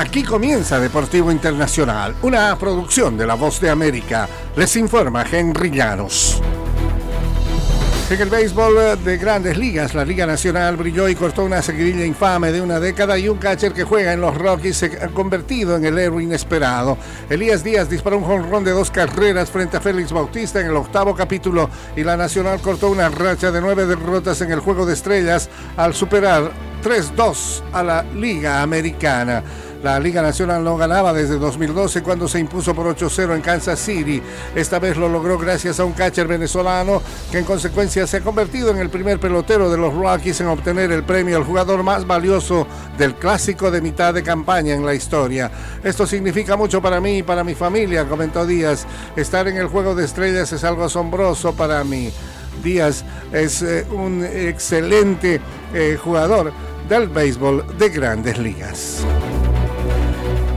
Aquí comienza Deportivo Internacional, una producción de La Voz de América. Les informa Henry Llanos. En el béisbol de grandes ligas, la Liga Nacional brilló y cortó una seguidilla infame de una década y un catcher que juega en los Rockies se ha convertido en el héroe inesperado. Elías Díaz disparó un jonrón de dos carreras frente a Félix Bautista en el octavo capítulo y la Nacional cortó una racha de nueve derrotas en el Juego de Estrellas al superar 3-2 a la Liga Americana. La Liga Nacional no ganaba desde 2012 cuando se impuso por 8-0 en Kansas City. Esta vez lo logró gracias a un catcher venezolano que en consecuencia se ha convertido en el primer pelotero de los Rockies en obtener el premio al jugador más valioso del clásico de mitad de campaña en la historia. Esto significa mucho para mí y para mi familia, comentó Díaz. Estar en el juego de estrellas es algo asombroso para mí. Díaz es eh, un excelente eh, jugador del béisbol de grandes ligas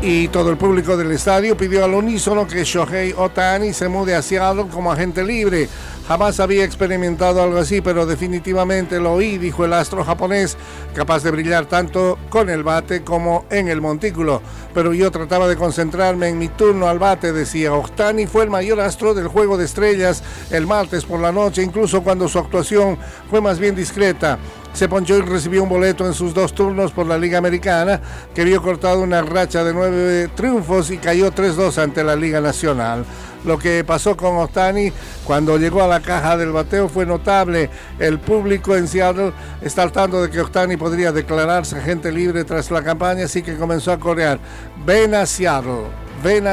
y todo el público del estadio pidió al unísono que Shohei Otani se mude a Seattle como agente libre. Jamás había experimentado algo así, pero definitivamente lo oí, dijo el astro japonés, capaz de brillar tanto con el bate como en el montículo. Pero yo trataba de concentrarme en mi turno al bate, decía. Otani fue el mayor astro del juego de estrellas el martes por la noche, incluso cuando su actuación fue más bien discreta se ponchó y recibió un boleto en sus dos turnos por la Liga Americana, que vio cortado una racha de nueve triunfos y cayó 3-2 ante la Liga Nacional. Lo que pasó con Ostani cuando llegó a la caja del bateo fue notable. El público en Seattle está al tanto de que Ostani podría declararse agente libre tras la campaña, así que comenzó a corear. Ven a Seattle ven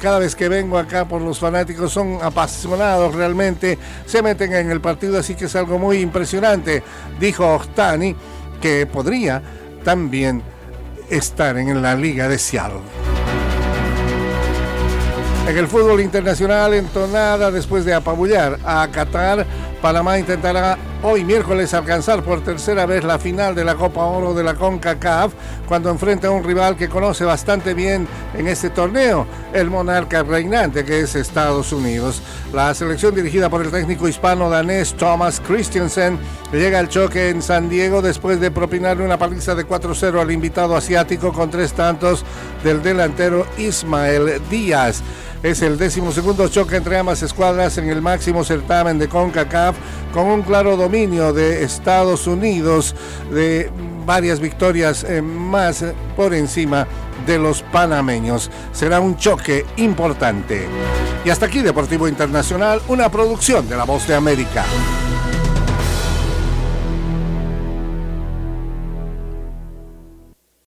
Cada vez que vengo acá por los fanáticos son apasionados realmente, se meten en el partido, así que es algo muy impresionante. Dijo Ostani que podría también estar en la liga de Seattle. En el fútbol internacional, entonada después de apabullar a Qatar, Panamá intentará hoy miércoles alcanzar por tercera vez la final de la Copa Oro de la CONCACAF cuando enfrenta a un rival que conoce bastante bien en este torneo, el monarca reinante que es Estados Unidos. La selección dirigida por el técnico hispano-danés Thomas Christensen llega al choque en San Diego después de propinarle una paliza de 4-0 al invitado asiático con tres tantos del delantero Ismael Díaz. Es el décimo segundo choque entre ambas escuadras en el máximo certamen de CONCACAF con un claro dominio de Estados Unidos de varias victorias eh, más por encima de los panameños. Será un choque importante. Y hasta aquí Deportivo Internacional, una producción de La Voz de América.